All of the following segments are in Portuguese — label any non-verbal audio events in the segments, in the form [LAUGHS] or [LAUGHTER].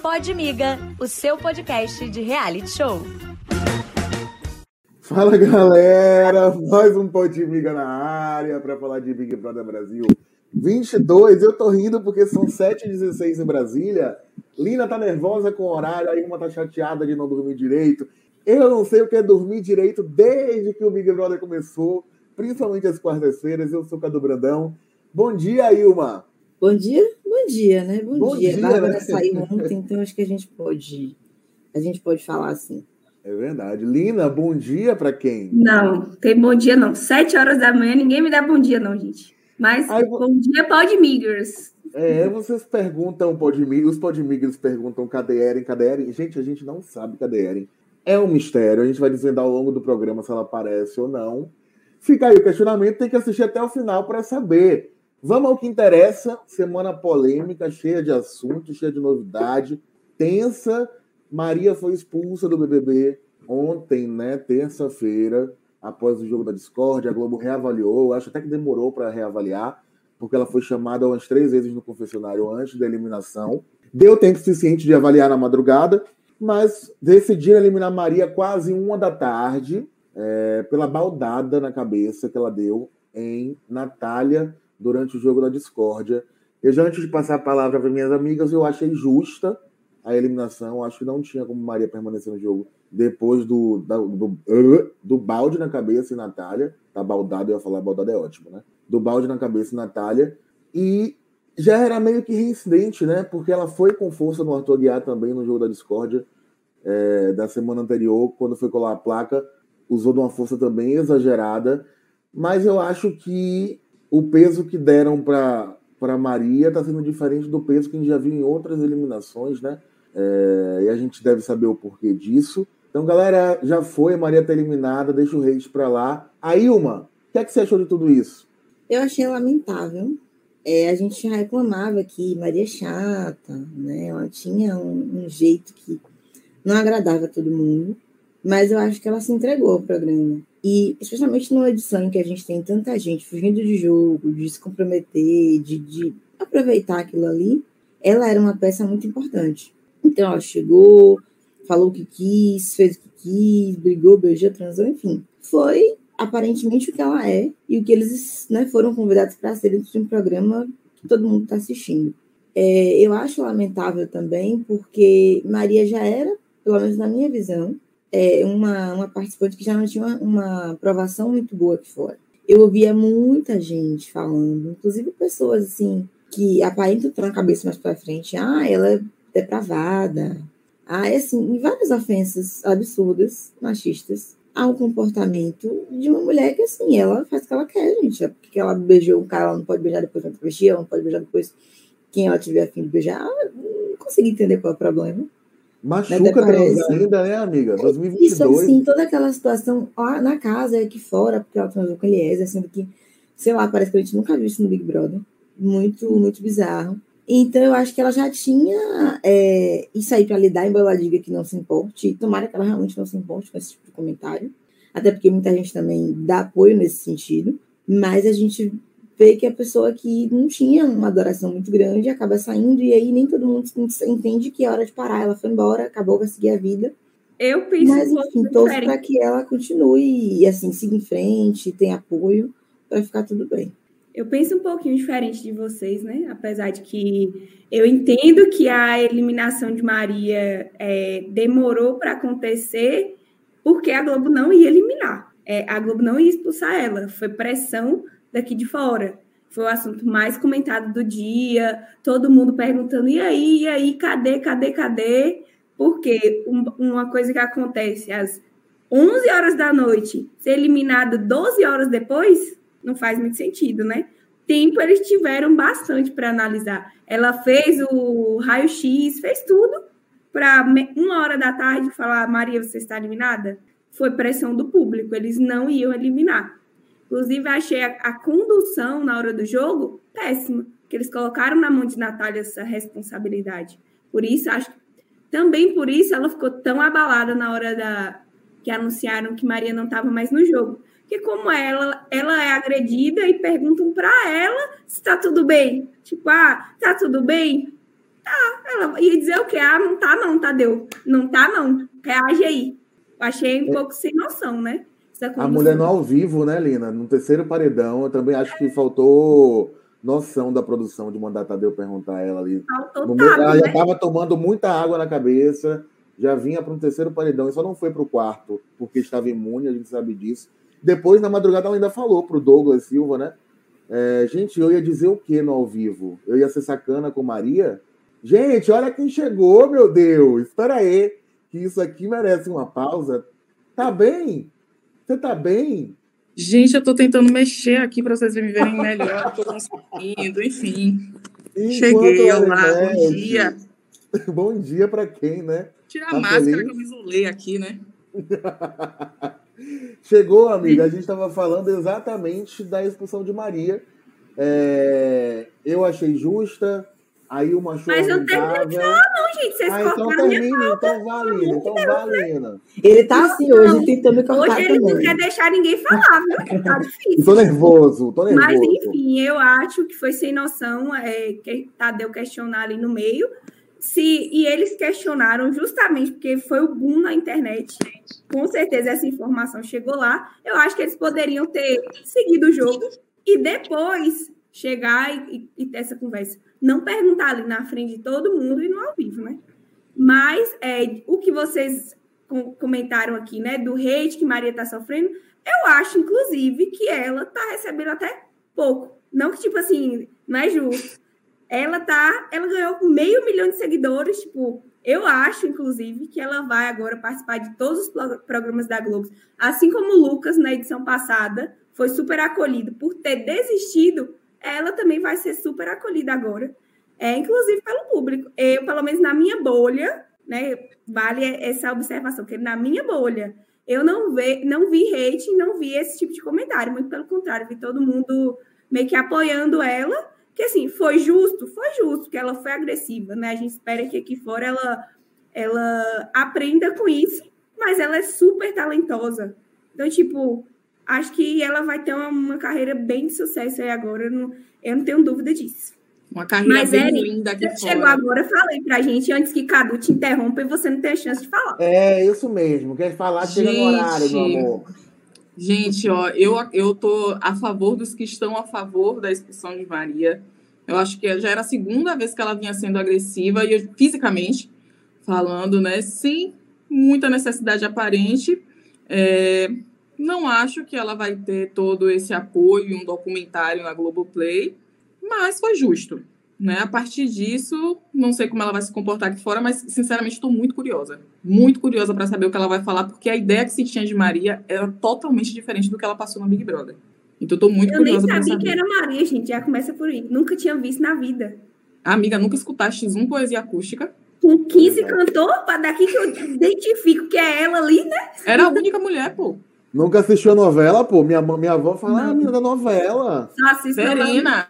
Pode Miga, o seu podcast de reality show. Fala galera, mais um Pode Miga na área para falar de Big Brother Brasil 22. Eu tô rindo porque são 7h16 em Brasília. Lina tá nervosa com o horário, a Irma tá chateada de não dormir direito. Eu não sei o que é dormir direito desde que o Big Brother começou, principalmente as quartas-feiras. Eu sou Cadu Brandão. Bom dia, Ilma. Bom dia, bom dia, né? Bom, bom dia. dia. Bárbara né? saiu ontem, então acho que a gente pode, a gente pode falar assim. É verdade. Lina, bom dia para quem? Não, tem bom dia não. Sete horas da manhã ninguém me dá bom dia não, gente. Mas Aí, bom dia Podmigers. É, vocês perguntam, Podmigers, os Podmigers perguntam cadê Eren, cadê Eren? Gente, a gente não sabe cadê Eren. É um mistério, a gente vai dizendo ao longo do programa se ela aparece ou não. Fica aí o questionamento, tem que assistir até o final para saber. Vamos ao que interessa. Semana polêmica, cheia de assuntos, cheia de novidade, tensa. Maria foi expulsa do BBB ontem, né, terça-feira, após o jogo da Discord. A Globo reavaliou, acho até que demorou para reavaliar, porque ela foi chamada umas três vezes no confessionário antes da eliminação. Deu tempo suficiente de avaliar na madrugada, mas decidiram eliminar Maria quase uma da tarde, é, pela baldada na cabeça que ela deu em Natália durante o jogo da discórdia. Eu já antes de passar a palavra para minhas amigas, eu achei justa a eliminação. Acho que não tinha como Maria permanecer no jogo depois do, do, do, do balde na cabeça e Natália. Tá baldado, eu ia falar baldado é ótimo, né? Do balde na cabeça e Natália. E já era meio que reincidente, né? Porque ela foi com força no Arthur Guiar também no jogo da discórdia é, da semana anterior, quando foi colar a placa, usou de uma força também exagerada. Mas eu acho que o peso que deram para Maria está sendo diferente do peso que a gente já viu em outras eliminações, né? É, e a gente deve saber o porquê disso. Então, galera, já foi, a Maria tá eliminada, deixa o Reis para lá. A Ilma, o que, é que você achou de tudo isso? Eu achei lamentável. É, a gente já reclamava que Maria é chata, né? Ela tinha um, um jeito que não agradava todo mundo, mas eu acho que ela se entregou ao programa. E, especialmente numa edição em que a gente tem tanta gente fugindo de jogo, de se comprometer, de, de aproveitar aquilo ali, ela era uma peça muito importante. Então, ela chegou, falou o que quis, fez o que quis, brigou, beijou, transou, enfim. Foi aparentemente o que ela é e o que eles né, foram convidados para ser dentro de um programa que todo mundo está assistindo. É, eu acho lamentável também, porque Maria já era, pelo menos na minha visão, é, uma, uma participante que já não tinha uma, uma aprovação muito boa aqui fora. Eu ouvia muita gente falando, inclusive pessoas assim, que aparentam estar na cabeça mais para frente. Ah, ela é depravada. Ah, é assim, várias ofensas absurdas, machistas, ao comportamento de uma mulher que, assim, ela faz o que ela quer, gente. É porque ela beijou um cara, ela não pode beijar depois outra ela não pode beijar depois quem ela tiver afim de beijar. Não consegui entender qual é o problema. Machuca transar ainda, né, amiga? 2022. Isso, assim, toda aquela situação lá na casa e aqui fora, porque ela transou com Eliezer, sendo que, sei lá, parece que a gente nunca viu isso no Big Brother. Muito, muito bizarro. Então, eu acho que ela já tinha é, isso aí para lidar, embora ela diga que não se importe. E tomara que ela realmente não se importe com esse tipo de comentário. Até porque muita gente também dá apoio nesse sentido. Mas a gente vê que a pessoa que não tinha uma adoração muito grande acaba saindo e aí nem todo mundo entende que é hora de parar. Ela foi embora, acabou, vai seguir a vida. Eu penso Mas, enfim, torço para que ela continue e, assim, siga em frente, tenha apoio, para ficar tudo bem. Eu penso um pouquinho diferente de vocês, né? Apesar de que eu entendo que a eliminação de Maria é, demorou para acontecer porque a Globo não ia eliminar. É, a Globo não ia expulsar ela. Foi pressão daqui de fora. Foi o assunto mais comentado do dia, todo mundo perguntando: e aí, e aí, cadê, cadê, cadê? Porque uma coisa que acontece às 11 horas da noite, ser eliminado 12 horas depois, não faz muito sentido, né? Tempo eles tiveram bastante para analisar. Ela fez o raio-x, fez tudo para uma hora da tarde falar: Maria, você está eliminada? Foi pressão do público, eles não iam eliminar. Inclusive, achei a, a condução na hora do jogo péssima, que eles colocaram na mão de Natália essa responsabilidade. Por isso, acho também por isso ela ficou tão abalada na hora da que anunciaram que Maria não estava mais no jogo. Porque como ela, ela é agredida e perguntam para ela se está tudo bem. Tipo, ah, tá tudo bem? Tá, ela ia dizer o quê? Ah, não tá não, Tadeu. Não tá não. Reage aí. Achei um é. pouco sem noção, né? A mulher no ao vivo, né, Lina? No terceiro paredão, eu também acho que faltou noção da produção de mandar Tadeu perguntar a ela ali. Faltou meio, tado, ela né? já estava tomando muita água na cabeça, já vinha para um terceiro paredão e só não foi para o quarto porque estava imune, a gente sabe disso. Depois, na madrugada, ela ainda falou para o Douglas Silva, né? É, gente, eu ia dizer o que no ao vivo? Eu ia ser sacana com Maria? Gente, olha quem chegou, meu Deus! Espera aí, que isso aqui merece uma pausa. Tá bem? Você tá bem? Gente, eu tô tentando mexer aqui para vocês me verem melhor, tô conseguindo, enfim. Enquanto Cheguei, olá, [LAUGHS] bom dia. Bom dia para quem, né? Tira a Tá máscara feliz? que eu me isolei aqui, né? [LAUGHS] Chegou, amiga. A gente estava falando exatamente da expulsão de Maria. É, eu achei justa. Aí uma achou Mas eu não terminei lamentável. Não, gente, vocês Ah, então termina, então valina, então valina. Ele tá assim hoje, tentando me cortar Hoje ele não também. quer deixar ninguém falar, viu? Tá [LAUGHS] difícil. Tô nervoso, tô nervoso. Mas, enfim, eu acho que foi sem noção é, que Tadeu questionar ali no meio. Se, e eles questionaram justamente porque foi o boom na internet. Com certeza essa informação chegou lá. Eu acho que eles poderiam ter seguido o jogo e depois chegar e, e- e ter essa conversa. Não perguntar ali na frente de todo mundo e no ao vivo, né? Mas é, o que vocês com- comentaram aqui, né, do hate que Maria está sofrendo, eu acho, inclusive, que ela está recebendo até pouco. Não que, tipo assim, não é justo. Ela tá, ela ganhou meio milhão de seguidores, tipo, eu acho, inclusive, que ela vai agora participar de todos os pro- programas da Globo. Assim como o Lucas, na edição passada, foi super acolhido por ter desistido, ela também vai ser super acolhida agora. É, inclusive pelo público. Eu, pelo menos na minha bolha, né, vale essa observação, que na minha bolha, eu não, ve, não vi hate, não vi esse tipo de comentário, muito pelo contrário, vi todo mundo meio que apoiando ela, que assim, foi justo, foi justo, que ela foi agressiva, né? A gente espera que aqui fora ela, ela aprenda com isso, mas ela é super talentosa. Então, tipo, acho que ela vai ter uma, uma carreira bem de sucesso aí agora, eu não, eu não tenho dúvida disso. Uma carreira Mas, bem Eri, linda aqui Você chegou fora. agora, falei pra gente, antes que Cadu te interrompa e você não tenha chance de falar. É isso mesmo. Quer falar, chega no Gente. horário, meu amor. Gente, ó, eu, eu tô a favor dos que estão a favor da expulsão de Maria. Eu acho que já era a segunda vez que ela vinha sendo agressiva, e eu- fisicamente falando, né? Sem muita necessidade aparente. É, não acho que ela vai ter todo esse apoio um documentário na Globoplay, mas foi justo. Né? A partir disso, não sei como ela vai se comportar aqui fora, mas sinceramente estou muito curiosa. Muito curiosa para saber o que ela vai falar, porque a ideia que se tinha de Maria era totalmente diferente do que ela passou no Big Brother. Então estou muito Eu nem curiosa para sabia saber. que era Maria, gente. Já começa por aí. Nunca tinha visto na vida. Amiga, nunca escutaste um poesia acústica? Com 15 Exato. cantor, para daqui que eu identifico que é ela ali, né? Era a única mulher, pô. Nunca assistiu a novela, pô? Minha, minha avó fala, ah, Não. menina da novela. Só assisto novela. Serena.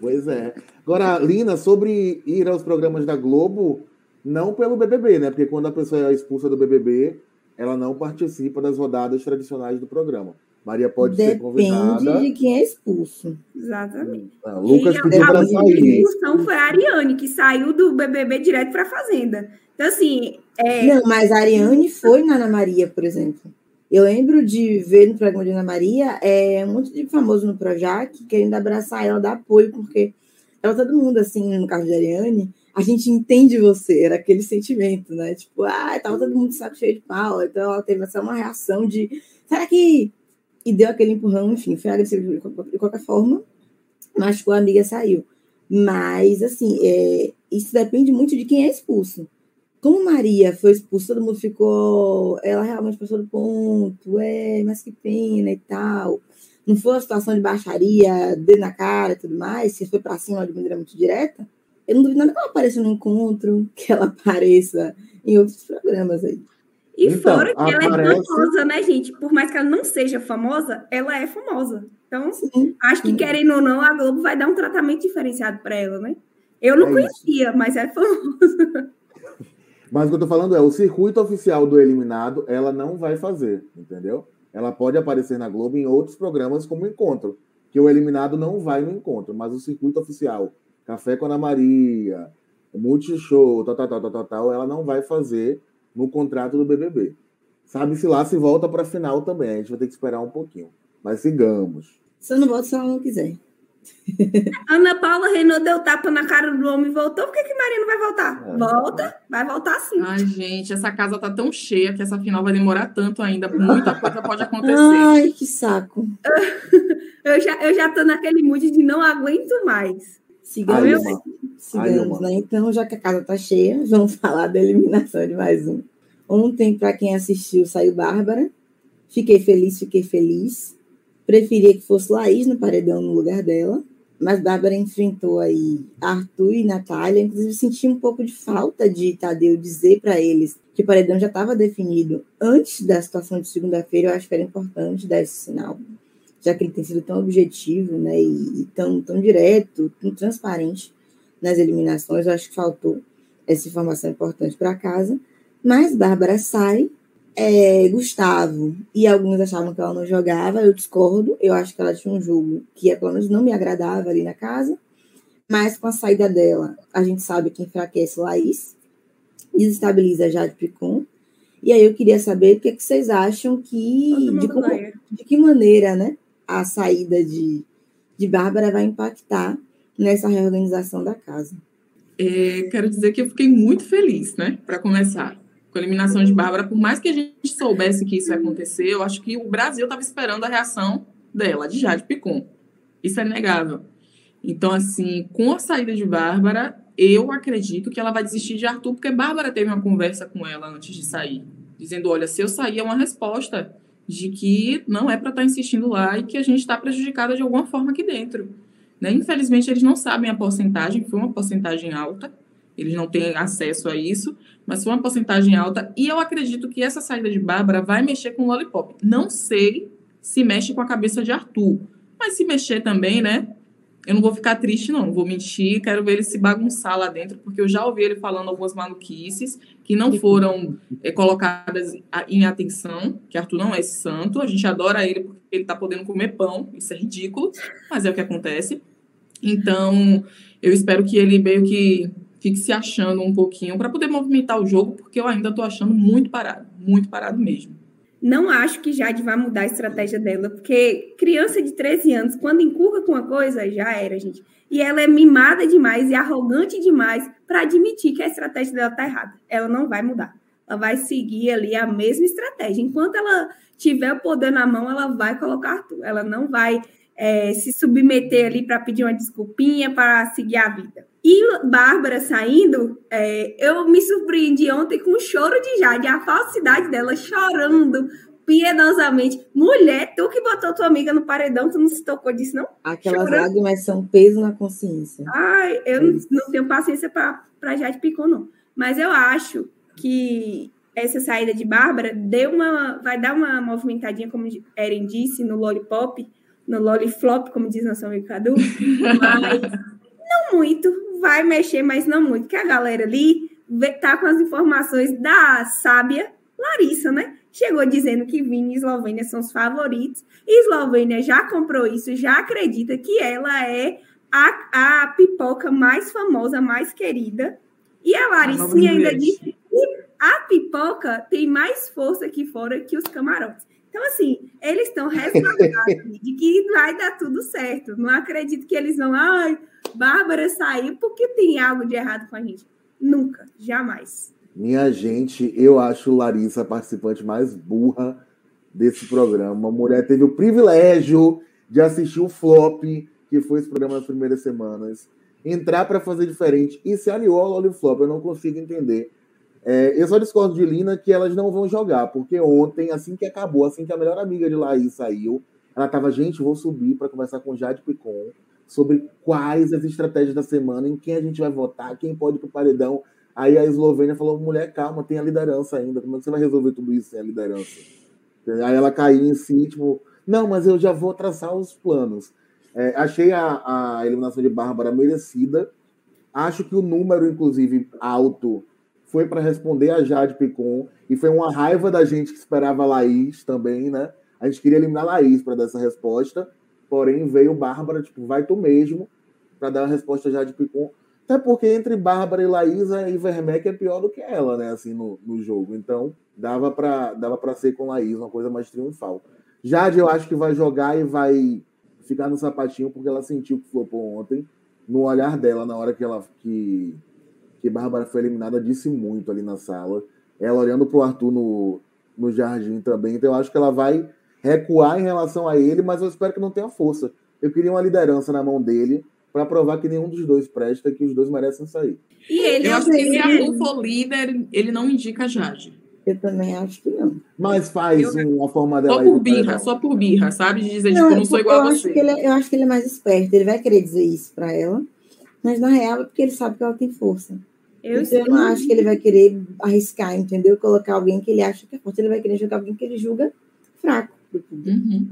Pois é. Agora, Lina, sobre ir aos programas da Globo, não pelo BBB, né? Porque quando a pessoa é expulsa do BBB, ela não participa das rodadas tradicionais do programa. Maria pode ser Depende convidada. de quem é expulso. Exatamente. Ah, Lucas E a- pediu a para sair. expulsão foi a Ariane, que saiu do BBB direto para a Fazenda. Então, assim, é, Não, mas a Ariane foi na Ana Maria, por exemplo. Eu lembro de ver no programa de Ana Maria é, um monte de famoso no Projac querendo abraçar ela, dar apoio, porque ela, todo mundo, assim, no caso de Ariane, a gente entende você, era aquele sentimento, né? Tipo, ah, tava todo mundo saco cheio de pau, então ela teve essa uma reação de, será que... E deu aquele empurrão, enfim, foi agressivo de qual- de qualquer forma, machucou a amiga saiu. Mas, assim, é, isso depende muito de quem é expulso. Como Maria foi expulsa, todo mundo ficou. Ela realmente passou do ponto, é, mas que pena e tal. Não foi uma situação de baixaria, dedo na cara e tudo mais, se foi pra cima de maneira muito direta. Eu não duvido nada que ela apareça no encontro, [LAUGHS] que ela apareça em outros programas aí. e Então, fora que ela aparece- é famosa, né, gente? Por mais que ela não seja famosa, ela é famosa. Então, Sim. acho que querendo ou não, a Globo vai dar um tratamento diferenciado para ela, né? Eu não É isso. conhecia, mas é famosa. [LAUGHS] Mas o que eu tô falando é, o circuito oficial do eliminado, ela não vai fazer, entendeu? Ela pode aparecer na Globo em outros programas como encontro, que o eliminado não vai no encontro, mas o circuito oficial, Café com Ana Maria, multishow, tal, tal, tal, tal, tal, ela não vai fazer no contrato do BBB. Sabe-se lá se volta para final também. A gente vai ter que esperar um pouquinho. Mas sigamos. Se eu não volto, se ela não quiser. Ana Paula Renault deu tapa na cara do homem e voltou. Por que, que Maria não vai voltar? É. Volta, vai voltar sim. Ai, gente, essa casa tá tão cheia que essa final vai demorar tanto ainda. Muita [LAUGHS] coisa pode acontecer. Ai, que saco. [LAUGHS] Eu já, eu já tô naquele mood de não aguento mais. Sigamos, uma. Sigamos né? Então, já que a casa tá cheia, [LAUGHS] vamos falar da eliminação de mais um. Ontem, para quem assistiu, saiu Bárbara. Fiquei feliz, fiquei feliz. Preferia que fosse Laís no paredão no lugar dela. Mas Bárbara enfrentou aí Arthur e Natália. Inclusive, senti um pouco de falta de Tadeu dizer para eles que o paredão já estava definido antes da situação de segunda-feira. Eu acho que era importante dar esse sinal, já que ele tem sido tão objetivo né, e, tão, tão direto, tão transparente nas eliminações. Eu acho que faltou essa informação importante para casa. Mas Bárbara sai, é, Gustavo e alguns achavam que ela não jogava, eu discordo. Eu acho que ela tinha um jogo que pelo menos não me agradava ali na casa. Mas com a saída dela, a gente sabe que enfraquece Laís, desestabiliza Jade Picon. E aí eu queria saber o que, é que vocês acham que. De, como- de que maneira né, a saída de, de Bárbara vai impactar nessa reorganização da casa. É, quero dizer que eu fiquei muito feliz, né? Para começar, com a eliminação de Bárbara. Por mais que a gente soubesse que isso ia acontecer, eu acho que o Brasil estava esperando a reação dela, de Jade Picon. Isso é inegável. Então, assim, com a saída de Bárbara, eu acredito que ela vai desistir de Arthur, porque Bárbara teve uma conversa com ela antes de sair, dizendo: olha, se eu sair é uma resposta de que não é para estar insistindo lá e que a gente está prejudicada de alguma forma aqui dentro. Né? Infelizmente, eles não sabem a porcentagem, foi uma porcentagem alta, eles não têm acesso a isso, mas foi uma porcentagem alta, e eu acredito que essa saída de Bárbara vai mexer com o Lollipop. Não sei se mexe com a cabeça de Arthur, mas se mexer também, né? Eu não vou ficar triste, não, vou mentir, quero ver ele se bagunçar lá dentro, porque eu já ouvi ele falando algumas maluquices que não foram é, colocadas em atenção, que Arthur não é santo, a gente adora ele porque ele tá podendo comer pão, isso é ridículo, mas é o que acontece. Então, eu espero que ele meio que fique se achando um pouquinho para poder movimentar o jogo, porque eu ainda tô achando muito parado, muito parado mesmo. Não acho que Jade vai mudar a estratégia dela, porque criança de 13 anos, quando encurra com uma coisa, já era, gente. E ela é mimada demais e arrogante demais para admitir que a estratégia dela tá errada. Ela não vai mudar. Ela vai seguir ali a mesma estratégia. Enquanto ela tiver o poder na mão, ela vai colocar Arthur. Ela não vai é, se submeter ali para pedir uma desculpinha para seguir a vida. E Bárbara saindo, é, eu me surpreendi ontem com o choro de Jade, a falsidade dela chorando piedosamente. Mulher, tu que botou tua amiga no paredão, tu não se tocou disso, não? Aquelas Chorando. lágrimas são peso na consciência. Ai, eu não, não tenho paciência para Jade Picon, não. Mas eu acho que essa saída de Bárbara deu uma, vai dar uma movimentadinha, como Eren disse, no Lollipop, no Lolliflop, como diz nosso amigo Cadu. Mas não muito, vai mexer, mas não muito. Que a galera ali tá com as informações da sábia Larissa, né? Chegou dizendo que Vini e Eslovênia são os favoritos. E Eslovênia já comprou isso, já acredita que ela é a, a pipoca mais famosa, mais querida. E a Ah, ainda disse que a pipoca tem mais força aqui fora que os camarotes. Então, assim, eles estão resguardados [LAUGHS] de que vai dar tudo certo. Não acredito que eles vão, ai, Bárbara saiu porque tem algo de errado com a gente. Nunca, jamais. Minha gente, eu acho Larissa a participante mais burra desse programa. A mulher teve o privilégio de assistir o flop, que foi esse programa nas primeiras semanas, entrar para fazer diferente e se aliou ao Lollipop. Eu não consigo entender. É, eu só discordo de Lina que elas não vão jogar, porque ontem, assim que acabou, assim que a melhor amiga de Laís saiu, ela tava, gente, vou subir para conversar com Jade Picon sobre quais as estratégias da semana, em quem a gente vai votar, quem pode ir pro paredão. Aí a Eslovênia falou: mulher, calma, tem a liderança ainda. Como é que você vai resolver tudo isso sem a liderança? Aí ela caiu em si, tipo, não, mas eu já vou traçar os planos. É, achei a, a eliminação de Bárbara merecida. Acho que o número, inclusive, alto foi para responder a Jade Picon. E foi uma raiva da gente que esperava a Laís também, né? A gente queria eliminar a Laís para dar essa resposta. Porém, veio Bárbara, tipo, vai tu mesmo, para dar a resposta a Jade Picon. Até porque entre Bárbara e Laísa, Ivermec é pior do que ela, né? Assim, no, no jogo. Então, dava para dava ser com Laísa uma coisa mais triunfal. Jade, eu acho que vai jogar e vai ficar no sapatinho, porque ela sentiu que flopou ontem. No olhar dela, na hora que ela que, que Bárbara foi eliminada, disse muito ali na sala. Ela olhando pro Arthur no, no jardim também. Então, eu acho que ela vai recuar em relação a ele, mas eu espero que não tenha força. Eu queria uma liderança na mão dele para provar que nenhum dos dois presta e que os dois merecem sair. E ele, eu acho que se Arthur for líder, ele não indica Jade. Eu também acho que não. Mas faz eu, uma forma dela. Só por birra, só por birra, sabe? De dizer, não, tipo, não sou igual a você. Acho é, eu acho que ele é mais esperto, ele vai querer dizer isso para ela, mas na real é porque ele sabe que ela tem força. Eu, então, eu não acho que ele vai querer arriscar, entendeu? Colocar alguém que ele acha que é forte, ele vai querer jogar alguém que ele julga fraco. Uhum.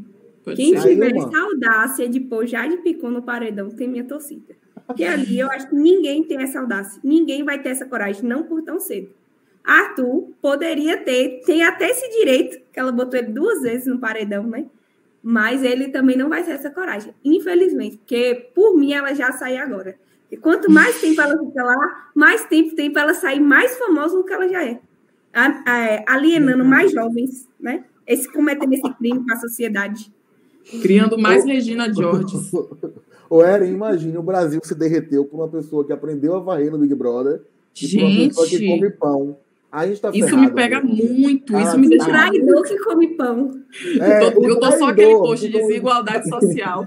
Quem tiver essa audácia de pôr Jade Picon no paredão tem minha torcida. Porque ali eu acho que ninguém tem essa audácia. Ninguém vai ter essa coragem, não por tão cedo. Arthur poderia ter, tem até esse direito, que ela botou ele duas vezes no paredão, né? Mas ele também não vai ter essa coragem, infelizmente, porque por mim ela já sai agora. E quanto mais tempo ela fica lá, mais tempo tem para ela sair mais famosa do que ela já é. Alienando mais jovens, né? Esse cometendo esse crime com a sociedade. Criando mais Regina George. O Eren, imagine, o Brasil se derreteu por uma pessoa que aprendeu a varrer no Big Brother e por uma pessoa que come pão. A gente tá isso ferrado, me pega muito, isso me deixa. Traidor que come pão. É, eu, tô, eu tô só aquele post de desigualdade social.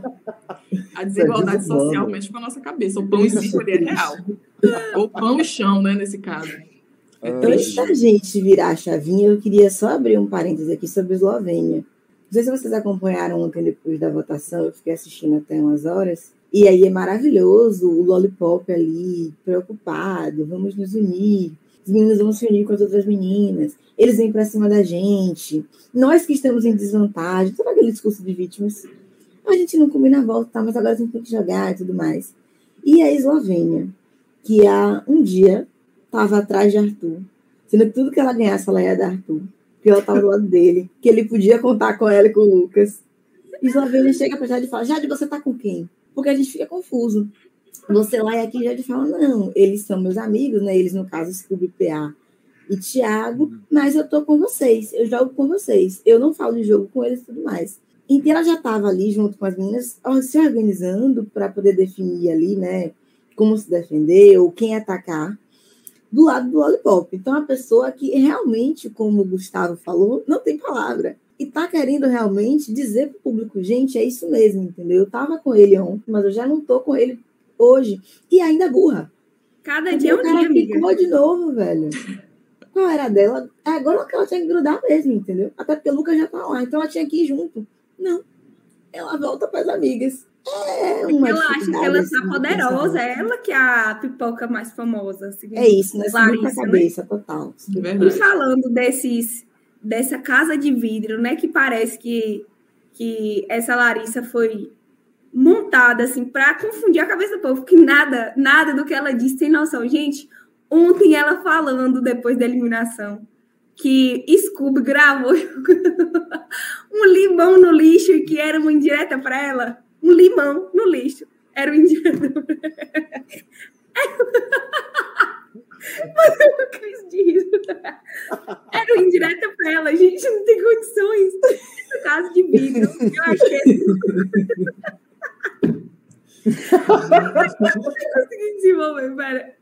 A desigualdade social mexe com a nossa cabeça. O pão em si é real. Ou pão e chão, né, nesse caso. Antes da gente virar a chavinha, eu queria só abrir um parênteses aqui sobre a Eslovênia. Não sei se vocês acompanharam ontem depois da votação, eu fiquei assistindo até umas horas. E aí é maravilhoso o Lollipop ali, preocupado, vamos nos unir. Os meninos vão se unir com as outras meninas. Eles vêm para cima da gente. Nós que estamos em desvantagem. Todo aquele discurso de vítimas. A gente não combina a volta, tá? mas agora a gente tem que jogar e tudo mais. E a Eslovênia, que há um dia estava atrás de Arthur. Sendo que tudo que ela ganhasse, ela ia dar Arthur. Que ela estava do lado dele. Que ele podia contar com ela e com o Lucas. E Eslovênia chega para Jade e fala: Jade, você tá com quem? Porque a gente fica confuso. Você lá e aqui Jade fala: não, eles são meus amigos, né? Eles, no caso, Scooby PA e Thiago, mas eu tô com vocês, eu jogo com vocês. Eu não falo de jogo com eles e tudo mais. Então ela já estava ali junto com as meninas, se organizando para poder definir ali, né, como se defender ou quem atacar do lado do Lollipop. Então, a pessoa que realmente, como o Gustavo falou, não tem palavra. E tá querendo realmente dizer pro público, gente, é isso mesmo, entendeu? Eu tava com ele ontem, mas eu já não tô com ele hoje. E ainda burra. Cada dia é um dia, amiga. ficou de novo, velho. Qual era dela? Agora que ela tinha que grudar mesmo, entendeu? Até porque o Lucas já tá lá, então ela tinha que ir junto. Não. Ela volta para as amigas. É uma ela acha que ela está poderosa, é ela que é a pipoca mais famosa. Assim, é isso, né? Larissa, né? cabeça, né? total. E falando desses, dessa casa de vidro, né? Que parece que, que essa Larissa foi montada assim para confundir a cabeça do povo, que nada, nada do que ela disse tem noção. Gente, ontem ela falando depois da eliminação que Scooby gravou [LAUGHS] um limão no lixo e que era uma indireta para ela um limão no lixo. Era o. [LAUGHS] Mas eu não quis disso. Era o indireto para ela. Gente, não tem condições. No caso de vidro, eu achei. pera.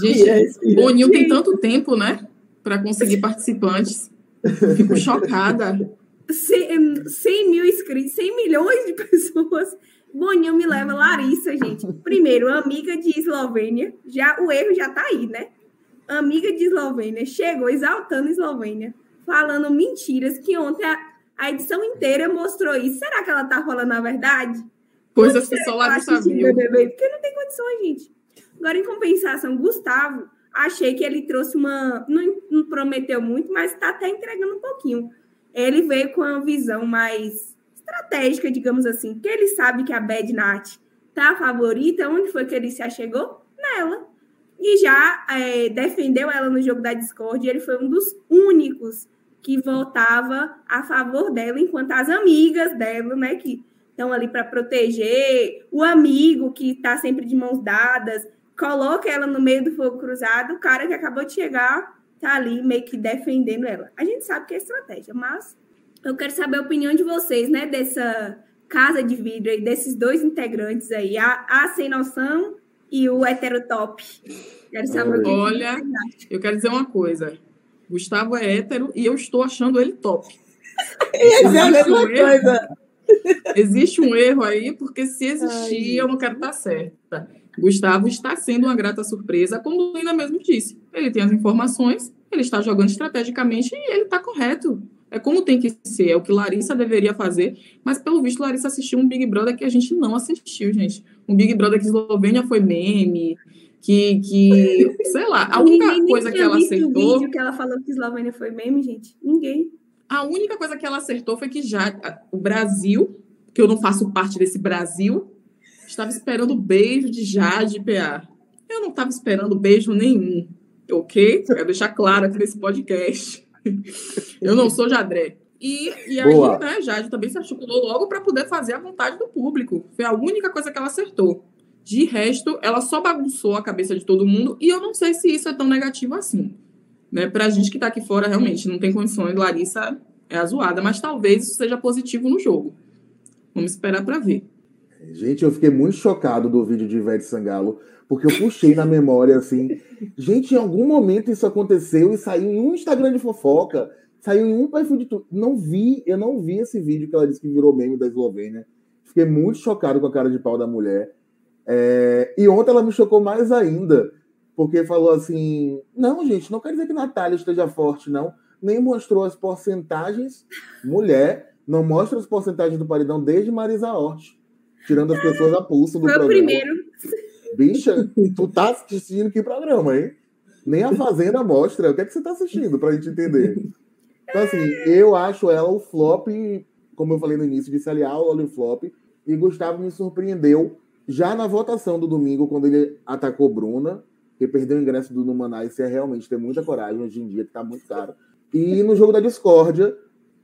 Gente, Boninho tem tanto tempo, né? Para conseguir participantes. Fico chocada. 100, 100 mil inscritos, 100 milhões de [LAUGHS] pessoas. Boninho me leva Larissa, gente. Primeiro, amiga de Eslovênia. Já, o erro já tá aí, né? Amiga de Eslovênia. Chegou exaltando Eslovênia. Falando mentiras que ontem a, a edição inteira mostrou isso. Será que ela tá falando a verdade? Pois as pessoas lá não sabiam. Porque não tem condições, gente. Agora, em compensação, Gustavo, achei que ele trouxe uma... Não, não prometeu muito, mas tá até entregando um pouquinho ele veio com uma visão mais estratégica, digamos assim, porque ele sabe que a Bad Nat tá a favorita, onde foi que ele se achegou? Nela. E já é, defendeu ela no jogo da Discord, ele foi um dos únicos que votava a favor dela, enquanto as amigas dela, né, que estão ali para proteger, o amigo que está sempre de mãos dadas, coloca ela no meio do fogo cruzado, o cara que acabou de chegar tá ali meio que defendendo ela. A gente sabe que é estratégia, mas eu quero saber a opinião de vocês, né, dessa casa de vidro aí, desses dois integrantes aí, a, a sem noção e o heterotop. Quero saber o que Olha, eu quero dizer uma coisa. Gustavo é hétero e eu estou achando ele top. Essa é a mesma um erro. coisa. Existe um erro aí, porque se existir, eu não quero estar certa. Gustavo está sendo uma grata surpresa, como Lina mesmo disse. Ele tem as informações, ele está jogando estrategicamente e ele está correto. É como tem que ser, é o que Larissa deveria fazer. Mas, pelo visto, Larissa assistiu um Big Brother que a gente não assistiu, gente. Um Big Brother que Eslovênia foi meme, que, que [LAUGHS] sei lá, a única Ninguém coisa que ela o acertou... vídeo que ela falou que Eslovênia foi meme, gente. Ninguém. A única coisa que ela acertou foi que já o Brasil, que eu não faço parte desse Brasil, estava esperando beijo de Jade PA. Eu não estava esperando beijo nenhum, ok? Quero deixar claro aqui nesse podcast. Eu não sou Jadré. E, e aí, Boa. né, Jade também se articulou logo para poder fazer a vontade do público. Foi a única coisa que ela acertou. De resto, ela só bagunçou a cabeça de todo mundo e eu não sei se isso é tão negativo assim. Né? Pra gente que tá aqui fora, realmente, não tem condições. Larissa é a zoada, mas talvez isso seja positivo no jogo. Vamos esperar para ver. Gente, eu fiquei muito chocado do vídeo de Ivete Sangalo, porque eu puxei na memória assim. Gente, em algum momento isso aconteceu e saiu em um Instagram de fofoca, saiu em um perfil de tudo. Não vi, eu não vi esse vídeo que ela disse que virou meme da Eslovênia. Fiquei muito chocado com a cara de pau da mulher. É, E ontem ela me chocou mais ainda, porque falou assim: não, gente, não quer dizer que Natália esteja forte, não. Nem mostrou as porcentagens. Mulher, não mostra as porcentagens do paredão desde Marisa Hort tirando as pessoas a pulso do Foi o programa. primeiro. Bicha, tu tá assistindo que programa, hein? Nem a Fazenda mostra. O que é que você tá assistindo pra gente entender? Então, assim, eu acho ela o flop, como eu falei no início, disse aliar o o flop. E Gustavo me surpreendeu já na votação do domingo, quando ele atacou Bruna, que perdeu o ingresso do Numanais, isso é realmente ter muita coragem hoje em dia, que tá muito caro. E no jogo da discórdia,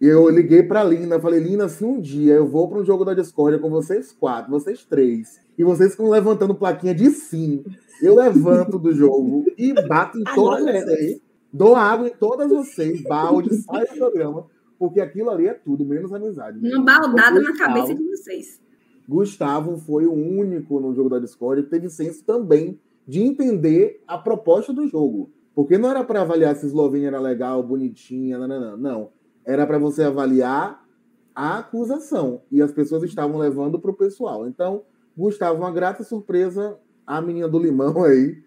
eu liguei pra Lina, falei, Lina, se um dia eu vou para um jogo da discórdia com vocês quatro, vocês três, e vocês ficam levantando plaquinha de sim, eu levanto do jogo e bato em todas vocês, dou água em todas vocês, balde, sai do programa, porque aquilo ali é tudo, menos amizade. Uma baldada na cabeça de vocês. Gustavo foi o único no jogo da Discord que teve senso também de entender a proposta do jogo. Porque não era para avaliar se Eslovênia era legal, bonitinha, não, não, não. não. Era para você avaliar a acusação. E as pessoas estavam levando para o pessoal. Então, Gustavo, uma grata surpresa. A menina do limão aí,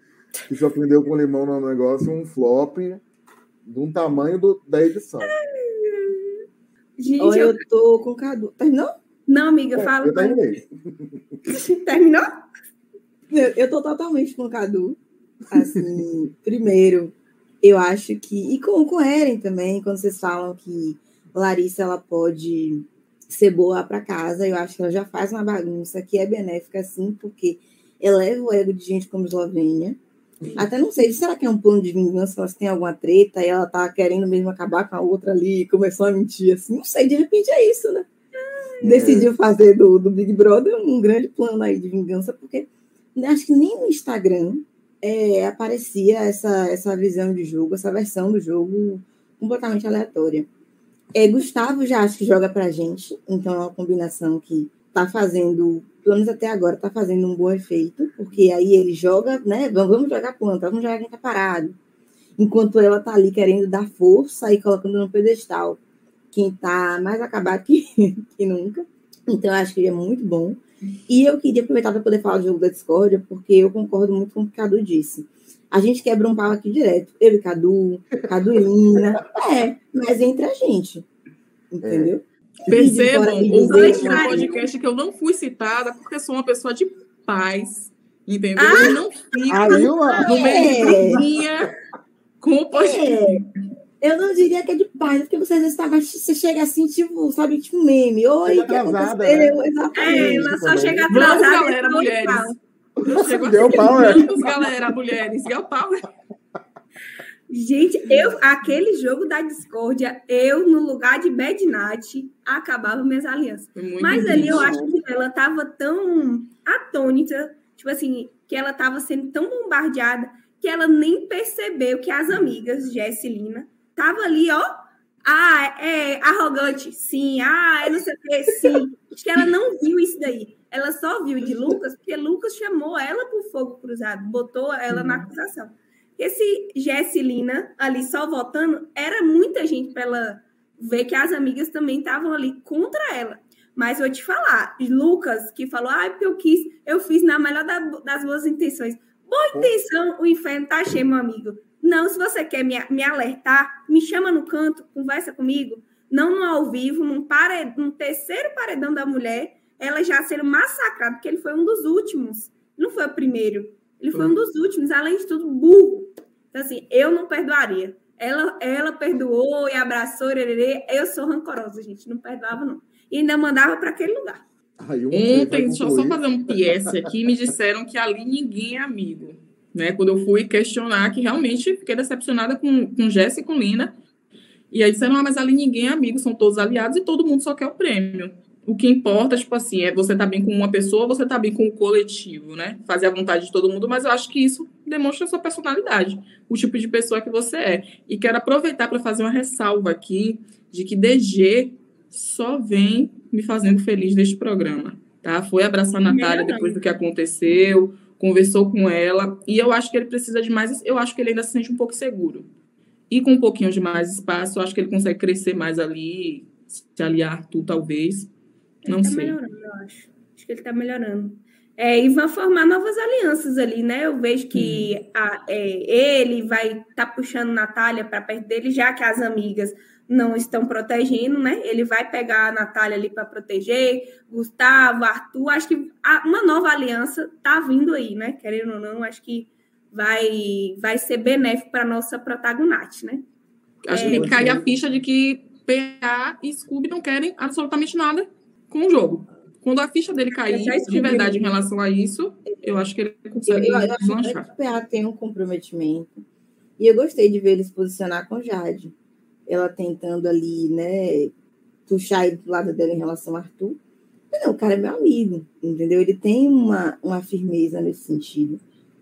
que se ofendeu com o limão no negócio, um flop de um tamanho do- da edição. Gente, Olha, eu... eu tô com Cadu. Terminou? não, amiga, fala. Eu terminei. [LAUGHS] Terminou? Eu, eu tô totalmente com o Cadu. Assim, primeiro, eu acho que. E com, com o Eren também, quando vocês falam que Larissa ela pode ser boa para casa, eu acho que ela já faz uma bagunça que é benéfica, sim, porque eleva o ego de gente como Eslovênia. Até não sei, será que é um plano de vingança? Elas têm alguma treta e ela tá querendo mesmo acabar com a outra ali e começou a mentir assim? Não sei, de repente é isso, né? Decidiu fazer do, do Big Brother um grande plano aí de vingança, porque acho que nem no Instagram é, aparecia essa, essa visão de jogo, essa versão do jogo completamente aleatória. É, Gustavo já acho que joga pra gente, então é uma combinação que tá fazendo, pelo menos até agora, tá fazendo um bom efeito, porque aí ele joga, né? Vamos, jogar planta, vamos jogar quem tá parado. Enquanto ela tá ali querendo dar força e colocando no pedestal quem tá mais acabado que, [LAUGHS] que nunca. Então, eu acho que é muito bom. E eu queria aproveitar para poder falar do jogo da discórdia, porque eu concordo muito com o que o Cadu disse. A gente quebra um pau aqui direto. Eu e Cadu, Cadu e Lina. [LAUGHS] É, mas entre a gente. Entendeu? Percebam, de ouvinte dizer, do mas- podcast, que eu não fui citada porque sou uma pessoa de paz. Entendeu? Ah! Eu não fico no meio de É. briguinha com o podcast. É, eu não diria que é de paz, porque você às vezes tava, você chega assim, tipo, sabe, tipo meme. Oi, Chega o que atrasada, aconteceu? É, Exatamente. ela só chega Vamos, atrasada galera, e depois mulheres. chego Deu assim, pau, é? vamos, galera, mulheres. Deu pau. Gente, eu, aquele jogo da discórdia, eu, no lugar de Bad Night, acabava minhas alianças. Muito Mas ali eu acho que ela tava tão atônita. Tipo assim, que ela estava sendo tão bombardeada que ela nem percebeu que as amigas, Jess e Lina, estavam ali, ó. Ah, é arrogante, sim. Ah, eu não sei o que, sim. Acho que ela não viu isso daí. Ela só viu de Lucas, porque Lucas chamou ela para o fogo cruzado, botou ela na acusação. Esse Jess e Lina ali só votando, era muita gente para ela ver que as amigas também estavam ali contra ela. Mas vou te falar, Lucas, que falou, ah, porque eu quis, eu fiz na melhor das boas intenções. Boa intenção, o inferno tá cheio, meu amigo. Não, se você quer me, me alertar, me chama no canto, conversa comigo. Não no ao vivo, num, pared, num terceiro paredão da mulher, ela já sendo massacrada, porque ele foi um dos últimos. Não foi o primeiro. Ele foi um dos últimos, além de tudo, burro. Então, assim, eu não perdoaria. Ela, ela perdoou e abraçou, eu sou rancorosa, gente. Não perdoava, não e ainda mandava para aquele lugar. Ontem, deixa eu só fazer um PS aqui, me disseram que ali ninguém é amigo. Né? Quando eu fui questionar, que realmente fiquei decepcionada com, com Jéssica e com Lina. E aí disseram, ah, mas ali ninguém é amigo, são todos aliados e todo mundo só quer o prêmio. O que importa, tipo assim, é você tá bem com uma pessoa, você tá bem com o coletivo, né? Fazer a vontade de todo mundo, mas eu acho que isso demonstra a sua personalidade, o tipo de pessoa que você é. E quero aproveitar para fazer uma ressalva aqui de que DG só vem me fazendo feliz neste programa. Tá? Foi abraçar a Natália depois do que aconteceu, conversou com ela, e eu acho que ele precisa de mais. Eu acho que ele ainda se sente um pouco seguro. E com um pouquinho de mais espaço, eu acho que ele consegue crescer mais ali, se aliar tu, talvez. Não ele tá sei. melhorando, eu acho. Acho que ele está melhorando. É, e vai formar novas alianças ali, né? Eu vejo que hum. a, é, ele vai estar tá puxando Natália para perto dele, já que as amigas não estão protegendo, né? Ele vai pegar a Natália ali para proteger, Gustavo, Arthur. Acho que uma nova aliança tá vindo aí, né? Querendo ou não, acho que vai, vai ser benéfico para nossa protagonista, né? Acho é, que tem que cair a ficha de que PA e Scooby não querem absolutamente nada com o jogo. Quando a ficha dele cair de verdade em relação a isso, eu acho que ele consegue eu, eu acho que o PA tem um comprometimento. E eu gostei de ver ele se posicionar com Jade ela tentando ali, né, puxar ele do lado dela em relação a Arthur. Mas não, o cara é meu amigo, entendeu? Ele tem uma, uma firmeza nesse sentido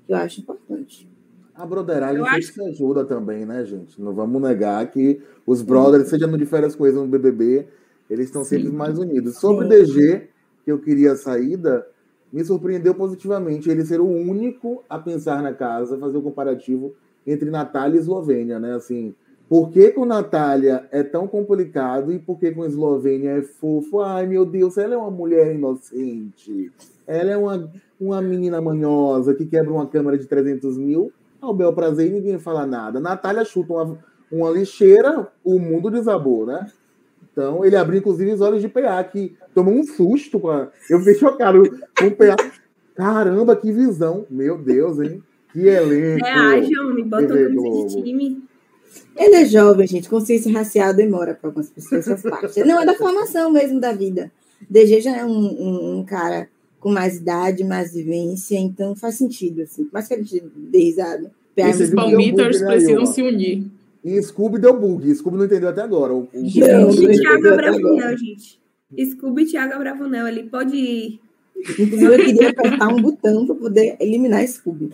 que eu acho importante. A broderagem eu acho... ajuda também, né, gente? Não vamos negar que os brothers, seja no diferentes coisas no BBB, eles estão sempre mais unidos. Sobre o DG, que eu queria a saída, me surpreendeu positivamente ele ser o único a pensar na casa, fazer o um comparativo entre Natália e Eslovênia, né? Assim, por que com Natália é tão complicado e por que com Eslovênia é fofo? Ai, meu Deus, ela é uma mulher inocente. Ela é uma, uma menina manhosa que quebra uma câmera de 300 mil. Ao bel prazer e ninguém fala nada. Natália chuta uma, uma lixeira, o mundo desabou, né? Então, ele abriu, inclusive, os olhos de PA, que tomou um susto. Com a... Eu fiquei chocado com o PA. Caramba, que visão. Meu Deus, hein? Que elenco. É, ai, João, me botou no time. Ele é jovem, gente. Consciência racial demora para algumas pessoas faz parte. Não, é da formação mesmo da vida. DG já é um, um, um, cara com mais idade, mais vivência, então faz sentido, assim. Mais que a gente dê risada. Esses palmitas precisam se unir. E Scooby deu bug. Scooby não entendeu até agora. O, o... Scooby e Thiago Bravanel, gente. Scooby e Thiago Bravanel, ele pode ir. Inclusive, eu queria apertar um botão para poder eliminar Scooby.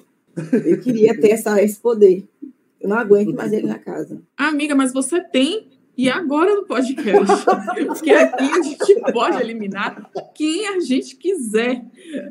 Eu queria ter essa, esse poder. Eu não aguento mais ele na casa. Amiga, mas você tem. E agora no podcast, [LAUGHS] porque aqui a gente pode eliminar quem a gente quiser.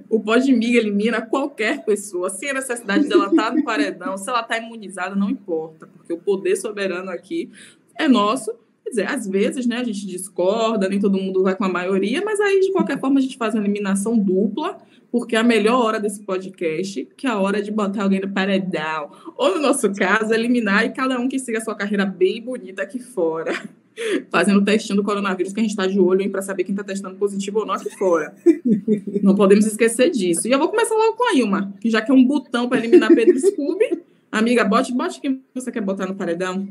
O Podmiga elimina qualquer pessoa, sem a necessidade dela estar no paredão, se ela está imunizada, não importa, porque o poder soberano aqui é nosso. Quer dizer, às vezes, né, a gente discorda, nem todo mundo vai com a maioria, mas aí, de qualquer forma, a gente faz uma eliminação dupla porque a melhor hora desse podcast, que é a hora de botar alguém no paredão, ou no nosso caso, eliminar e cada um que siga a sua carreira bem bonita aqui fora. [LAUGHS] Fazendo o testinho do coronavírus, que a gente está de olho para saber quem está testando positivo ou não aqui fora. Não podemos esquecer disso. E eu vou começar logo com a Ilma, que já que é um botão para eliminar Pedro Scooby. Amiga, bote, bote quem você quer botar no paredão.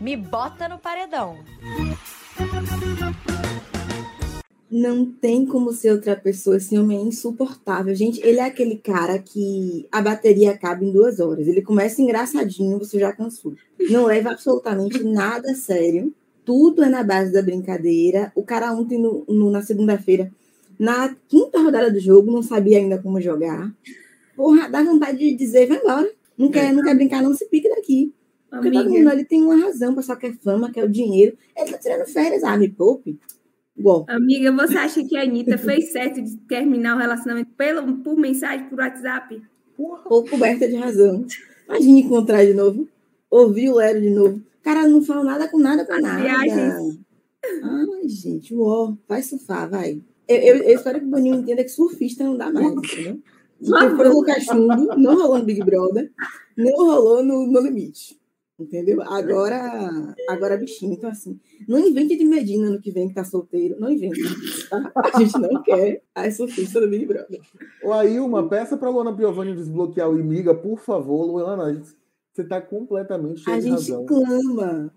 Me bota no paredão não tem como ser outra pessoa. Esse homem é insuportável. Gente, ele é aquele cara que a bateria acaba em duas horas. Ele começa engraçadinho, você já cansou. Não leva absolutamente nada a sério. Tudo é na base da brincadeira. O cara ontem, no, no na segunda-feira, Na quinta rodada do jogo, não sabia ainda como jogar. Porra, dá vontade de dizer, vai embora. Não quer, não quer brincar, não se pique daqui. Porque todo mundo Amiga, ali tem uma razão, o pessoal quer fama, quer o dinheiro. Ele tá tirando férias, ah, me poupe. Bom, amiga, você acha que a Anitta fez certo de terminar o relacionamento pelo, por mensagem, por WhatsApp? ou coberta de razão. Imagine encontrar de novo, ouvir o Lero de novo. Cara, não fala nada com nada com As nada. viagens. Ai, gente, uó, vai surfar, vai. Eu, eu, eu espero que o Boninho entenda que surfista não dá mais, entendeu? Porque foi no Cachumbo, não rolou no Big Brother, não rolou no, no Limite. Entendeu? Agora, agora bichinho. Então, assim, não invente de Medina no que vem que tá solteiro. Não invente. Tá? A gente não quer a surfista do Big Brother. Ô, Ailma, peça pra Luana Piovani desbloquear o Imiga, por favor, Luana. Você tá completamente cheia A de gente razão. clama.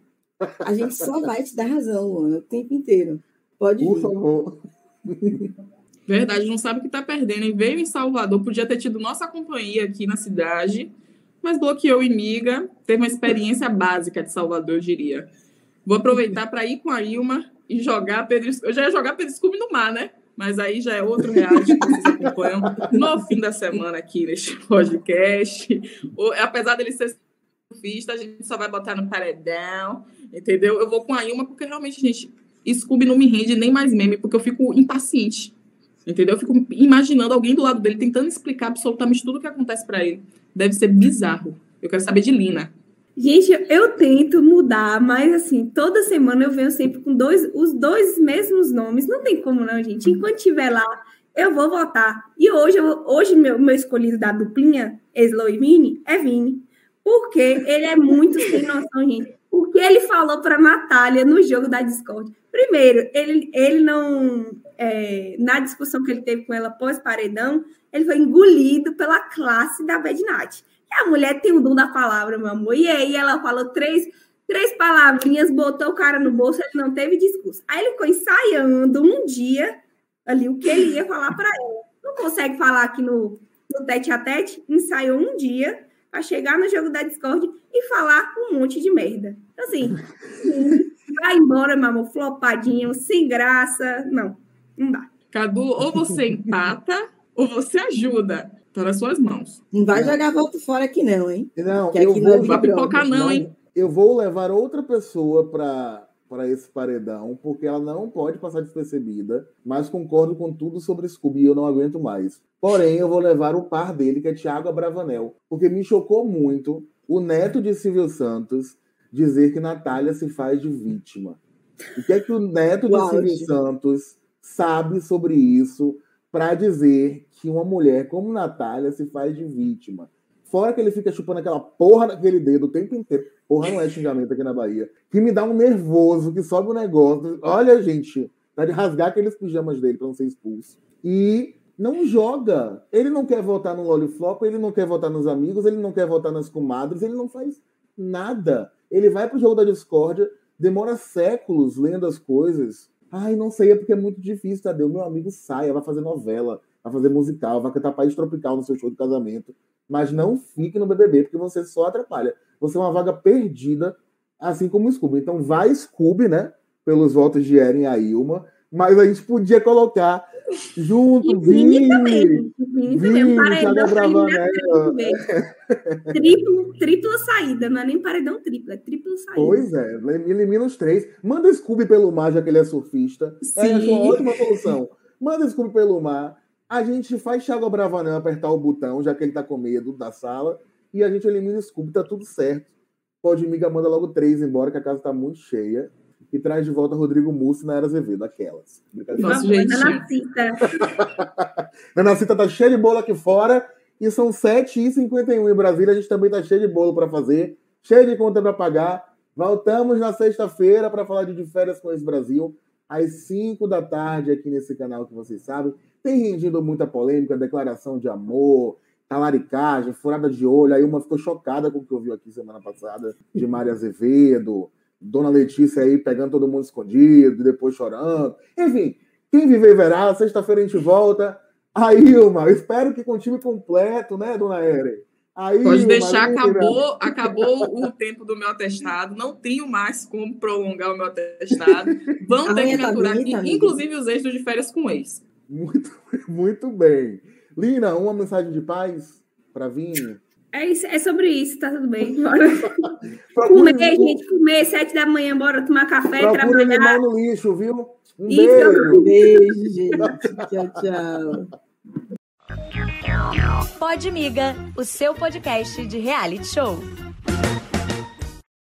A gente só vai te dar razão, Luana, o tempo inteiro. Pode Por vir. favor. Verdade, não sabe o que tá perdendo. E veio em Salvador, podia ter tido nossa companhia aqui na cidade, mas bloqueou em Miga. Teve uma experiência básica de Salvador, eu diria. Vou aproveitar para ir com a Ilma e jogar Pedro. Eu já ia jogar Pedro Scooby no mar, né? Mas aí já é outro reality que vocês acompanham no fim da semana aqui neste podcast. Apesar dele ser surfista, a gente só vai botar no paredão, entendeu? Eu vou com a Ilma porque realmente, gente, Scooby não me rende nem mais meme, porque eu fico impaciente. Entendeu? Eu fico imaginando alguém do lado dele tentando explicar absolutamente tudo o que acontece pra ele. Deve ser bizarro. Eu quero saber de Lina. Gente, eu tento mudar, mas assim, toda semana eu venho sempre com dois, os dois mesmos nomes. Não tem como não, gente. Enquanto estiver lá, eu vou votar. E hoje, eu- hoje meu, meu escolhido da duplinha, Slow e Vini, é Vini. Porque ele é muito sem noção, gente. O que ele falou para Natália no jogo da Discord? Primeiro, ele, ele não. é, na discussão que ele teve com ela pós-paredão, ele foi engolido pela classe da Bad Night. E a mulher tem o dom da palavra, meu amor. E aí ela falou três, três palavrinhas, botou o cara no bolso, ele não teve discurso. Aí ele ficou ensaiando um dia ali o que ele ia falar para ela. Não consegue falar aqui no, no tete a tete, ensaiou um dia para chegar no jogo da Discord e falar um monte de merda. Então, assim, [LAUGHS] vai embora, meu amor, flopadinho, sem graça. Não, não dá. Cadu, ou você empata, ou você ajuda. Tá nas suas mãos. Não vai jogar volta fora aqui, não, hein? Não, Que eu não vou, Big Vai pipocar não, hein? eu vou levar outra pessoa para para esse paredão, porque ela não pode passar despercebida, mas concordo com tudo sobre Scooby e eu não aguento mais. Porém, eu vou levar o par dele, que é Thiago Abravanel, porque me chocou muito o neto de Silvio Santos dizer que Natália se faz de vítima. O que é que o neto de Silvio. Santos sabe sobre isso para dizer que uma mulher como Natália se faz de vítima? Fora que ele fica chupando aquela porra daquele dedo o tempo inteiro. Porra, não é xingamento aqui na Bahia. Que me dá um nervoso, que sobe o negócio. Olha, gente, dá de rasgar aqueles pijamas dele pra não ser expulso. E não joga. Ele não quer votar no Loliflop, ele não quer votar nos amigos, ele não quer votar nas comadres, ele não faz nada. Ele vai pro jogo da discórdia, demora séculos lendo as coisas. Ai, não sei, é porque é muito difícil, Tadeu. Meu amigo saia, vai fazer novela, vai fazer musical, vai cantar País Tropical no seu show de casamento. Mas não fique no BBB, porque você só atrapalha. Você é uma vaga perdida, assim como o Scooby. Então vai Scooby, né? Pelos votos de Eren e a Ilma. Mas a gente podia colocar junto E Vini Vini. também. Vini também. Vini, paredão Thiago pra eliminar Abravanel. três vezes. [LAUGHS] Triplo, tripla saída, não é nem paredão triplo, é tripla saída. Pois é, elimina os três. Manda Scooby pelo mar, já que ele é surfista. É, Sim. uma ótima solução. Manda Scooby pelo mar. A gente faz Thiago Abravanel apertar o botão, já que ele tá com medo da sala. E a gente elimina o Scooby, tá tudo certo. Pode Miga manda logo três embora, que a casa tá muito cheia. E traz de volta Rodrigo Mussi na Era Azevedo, aquelas. Vamos, jeitinho. Nanacita. Nanacita [LAUGHS] tá cheia de bolo aqui fora. E são 7h51 em Brasília. A gente também tá cheio de bolo para fazer, cheio de conta para pagar. Voltamos na sexta-feira para falar de De Férias com esse Brasil, às 5 da tarde, aqui nesse canal que vocês sabem. Tem rendido muita polêmica, declaração de amor, talaricagem, furada de olho. Aí uma ficou chocada com o que eu vi aqui semana passada de Maria Azevedo, Dona Letícia aí pegando todo mundo escondido, depois chorando. Enfim, quem viver verá. Sexta-feira a gente volta. Aí, Ilma, espero que com o time completo, né, Dona Eren? Aí, Pode deixar, acabou, acabou o tempo do meu atestado. Não tenho mais como prolongar o meu atestado. Vão ter que me tá aturar aqui, inclusive os extras de férias com ex. Muito, [LAUGHS] muito bem. Lina, uma mensagem de paz para Vini? É, isso, é sobre isso, tá tudo bem. [LAUGHS] Bora comer, gente, comer, sete da manhã, bora tomar café, Procura trabalhar. no lixo, viu? Um Isso. beijo. [LAUGHS] Beijo, gente. Tchau, tchau. Pode Miga, o seu podcast de reality show.